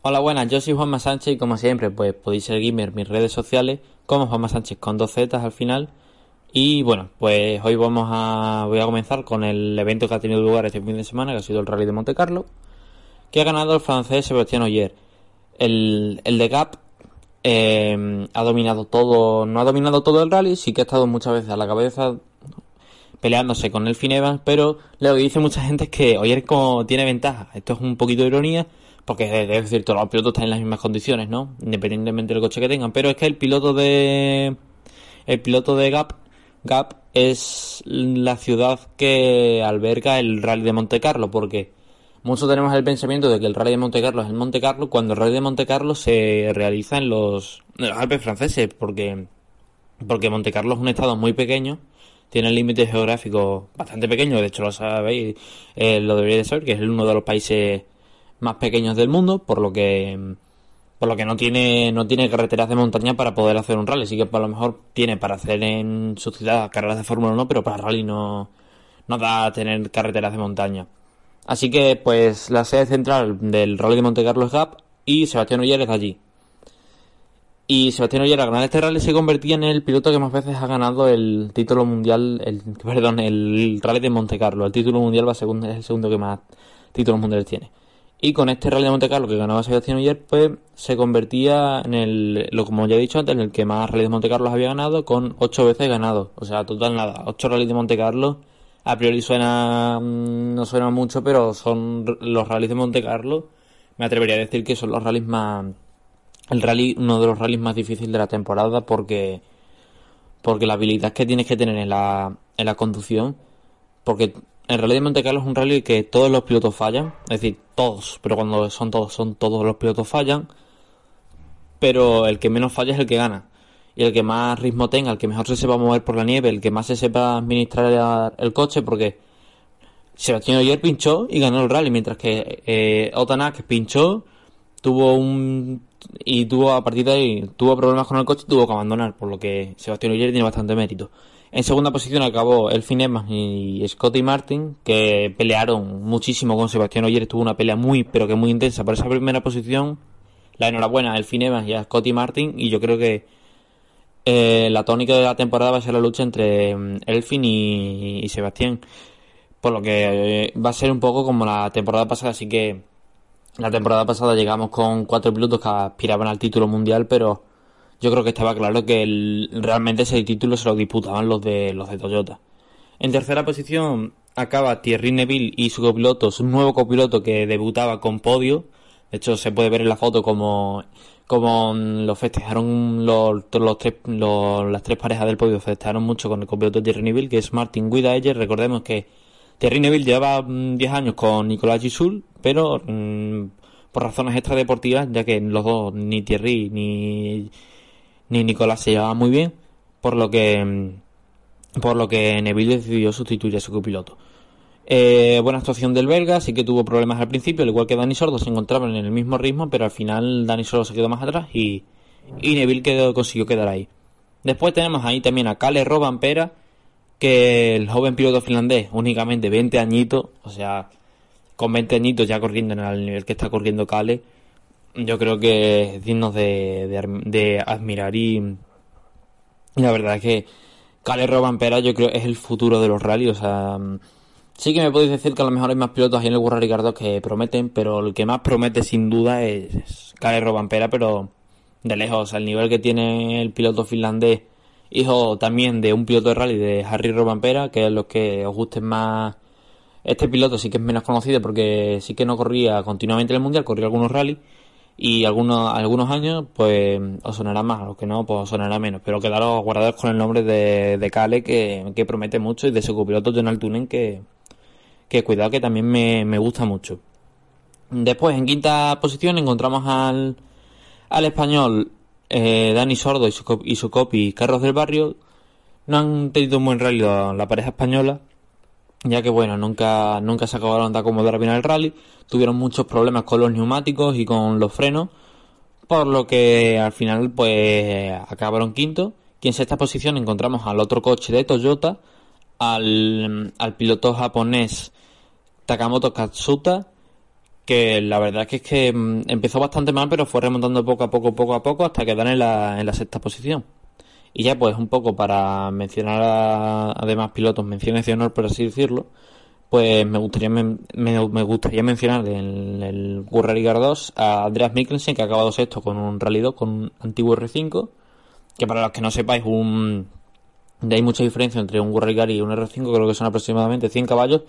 Hola buenas, yo soy Juanma Sánchez y como siempre pues podéis seguirme en mis redes sociales como Juanma Sánchez con dos zetas al final. Y bueno pues hoy vamos a voy a comenzar con el evento que ha tenido lugar este fin de semana que ha sido el Rally de Monte Carlo que ha ganado el francés Sebastián Oyer el, el de Gap eh, ha dominado todo, no ha dominado todo el rally, sí que ha estado muchas veces a la cabeza peleándose con el Finevas, pero lo que dice mucha gente es que Oyer tiene ventaja. Esto es un poquito de ironía, porque es decir, todos los pilotos están en las mismas condiciones, ¿no? Independientemente del coche que tengan, pero es que el piloto de el piloto de Gap Gap es la ciudad que alberga el Rally de Monte Carlo, porque muchos tenemos el pensamiento de que el Rally de Monte Carlo es el Monte Carlo, cuando el Rally de Monte Carlo se realiza en los, Alpes franceses, porque, porque Monte Carlo es un estado muy pequeño, tiene límites geográficos bastante pequeños, de hecho lo sabéis, eh, lo deberíais saber, que es uno de los países más pequeños del mundo, por lo que por lo que no tiene no tiene carreteras de montaña para poder hacer un rally, sí que a lo mejor tiene para hacer en su ciudad carreras de Fórmula 1, pero para rally no no da tener carreteras de montaña. Así que pues la sede central del rally de Monte Carlo es Gap y Sebastián Oyer es allí. Y Sebastián Oyer al ganar este rally se convertía en el piloto que más veces ha ganado el título mundial, el, perdón, el rally de Monte Carlo. El título mundial va segundo, es el segundo que más títulos mundiales tiene. Y con este Rally de Monte Carlo que ganaba Sebastián ayer, pues se convertía en el, lo como ya he dicho antes, en el que más Rally de Monte Carlo había ganado, con ocho veces ganado. O sea, total nada, ocho Rally de Monte Carlo. A priori suena, mm, no suena mucho, pero son los rallies de Monte Carlo. Me atrevería a decir que son los rallies más, el rally, uno de los rallies más difíciles de la temporada porque, porque la habilidad que tienes que tener en la, en la conducción, porque el rally de Monte Carlo es un rally que todos los pilotos fallan, es decir, todos, pero cuando son todos, son todos los pilotos fallan, pero el que menos falla es el que gana. Y el que más ritmo tenga, el que mejor se sepa mover por la nieve, el que más se sepa administrar el coche, porque Sebastián ayer pinchó y ganó el rally, mientras que eh, Otanak pinchó, tuvo un y tuvo a partir de ahí tuvo problemas con el coche y tuvo que abandonar, por lo que Sebastián Oyer tiene bastante mérito. En segunda posición acabó el Evans y Scotty Martin, que pelearon muchísimo con Sebastián Oyer. Tuvo una pelea muy, pero que muy intensa por esa primera posición. La enhorabuena a el Evans y a Scotty Martin. Y yo creo que eh, la tónica de la temporada va a ser la lucha entre mm, Elfin y, Sebastián. Por lo que eh, va a ser un poco como la temporada pasada. Así que la temporada pasada llegamos con cuatro pilotos que aspiraban al título mundial, pero yo creo que estaba claro que realmente ese título se lo disputaban los de los de Toyota. En tercera posición acaba Thierry Neville y su copiloto, su nuevo copiloto que debutaba con podio. De hecho, se puede ver en la foto como, como lo festejaron los, los tres, las tres parejas del podio, festejaron mucho con el copiloto Thierry Neville, que es Martin Guidaeyer. Recordemos que Thierry Neville llevaba 10 mm, años con Nicolás Gisul, pero mm, por razones extradeportivas, ya que los dos, ni Thierry ni ni Nicolás se llevaba muy bien, por lo que mm, por lo que Neville decidió sustituir a su copiloto. Eh, buena actuación del belga, sí que tuvo problemas al principio, al igual que Dani Sordo se encontraban en el mismo ritmo, pero al final Dani Sordo se quedó más atrás y, y Neville quedó, consiguió quedar ahí. Después tenemos ahí también a Kalle Robampera, que el joven piloto finlandés, únicamente 20 añitos, o sea, con 20 añitos ya corriendo en el nivel que está corriendo Kalle, yo creo que es digno de, admirar y la verdad es que Cale Robampera yo creo es el futuro de los rallies, o sea, sí que me podéis decir que a lo mejor hay más pilotos ahí en el World Ricardo que prometen, pero el que más promete sin duda es Cale Robampera, pero de lejos, al nivel que tiene el piloto finlandés, hijo también de un piloto de rally de Harry Robampera, que es lo que os guste más este piloto sí que es menos conocido porque sí que no corría continuamente en el mundial, corría algunos rallies y algunos, algunos años pues os sonará más, a los que no pues os sonará menos, pero quedaros guardados con el nombre de, de Kale que, que, promete mucho y de su copiloto Jonal Tunen que, que cuidado que también me, me gusta mucho. Después en quinta posición encontramos al, al español eh, Dani Sordo y su, y su copy Carlos del Barrio. No han tenido un buen rally la pareja española ya que bueno, nunca, nunca se acabaron de acomodar bien el rally, tuvieron muchos problemas con los neumáticos y con los frenos, por lo que al final pues acabaron quinto, y en sexta posición encontramos al otro coche de Toyota, al, al piloto japonés Takamoto Katsuta, que la verdad es que, es que mm, empezó bastante mal, pero fue remontando poco a poco, poco a poco, hasta quedar en la, en la sexta posición. Y ya pues un poco para mencionar a, además pilotos, menciones de honor por así decirlo, pues me gustaría me, gustaría mencionar en el Rally 2 a Andreas Mikkelsen que ha acabado sexto con un Rally 2 con un antiguo R5 que para los que no sepáis un hay mucha diferencia entre un Rally y un R5 creo que son aproximadamente 100 caballos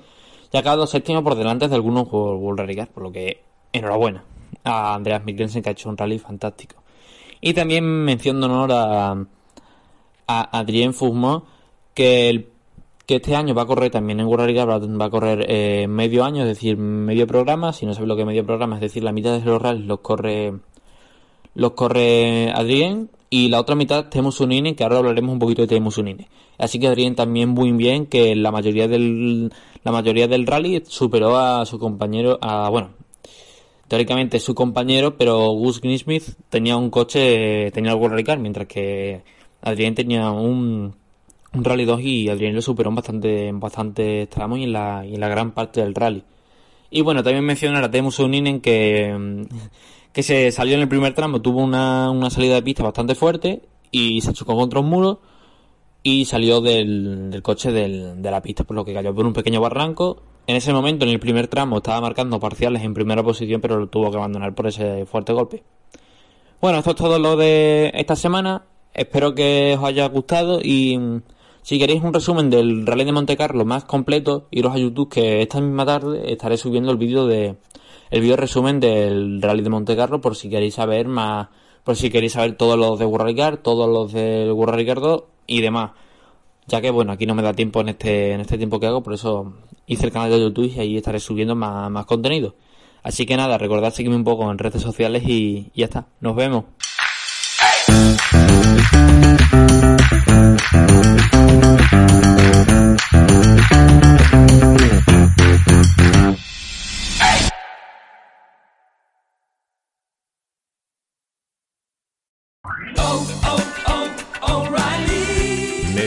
y ha acabado séptimo por delante de algunos World Rally por lo que enhorabuena a Andreas Mikkelsen, que ha hecho un rally fantástico. Y también mención de honor a, Adrien Fugmo, que, que este año va a correr también en World va a correr eh, medio año, es decir, medio programa. Si no sabes lo que es medio programa, es decir, la mitad de los rallies los corre, los corre Adrien y la otra mitad Temu Unine, que ahora hablaremos un poquito de Temu Unine. Así que Adrien también muy bien que la mayoría del la mayoría del rally superó a su compañero a bueno, teóricamente su compañero, pero Gus Greensmith tenía un coche, tenía algo Rally Car, mientras que Adrien tenía un, un Rally 2 y Adrien lo superó en bastante, en bastante tramos y en la, y en la gran parte del rally. Y bueno, también mencionar a Temu Uninen que que se salió en el primer tramo, tuvo una, una salida de pista bastante fuerte y se chocó contra un muro y salió del, del coche del, de la pista, por lo que cayó por un pequeño barranco. En ese momento, en el primer tramo, estaba marcando parciales en primera posición, pero lo tuvo que abandonar por ese fuerte golpe. Bueno, esto es todo lo de esta semana. Espero que os haya gustado y mm, si queréis un resumen del Rally de Monte Carlo más completo, iros a YouTube que esta misma tarde estaré subiendo el vídeo de, el video resumen del Rally de Monte Carlo por si queréis saber más, por si queréis saber todos los de World todos los del World 2 y demás. Ya que bueno, aquí no me da tiempo en este, en este tiempo que hago, por eso hice el canal de YouTube y ahí estaré subiendo más, más contenido. Así que nada, recordad seguirme un poco en redes sociales y ya está. Nos vemos.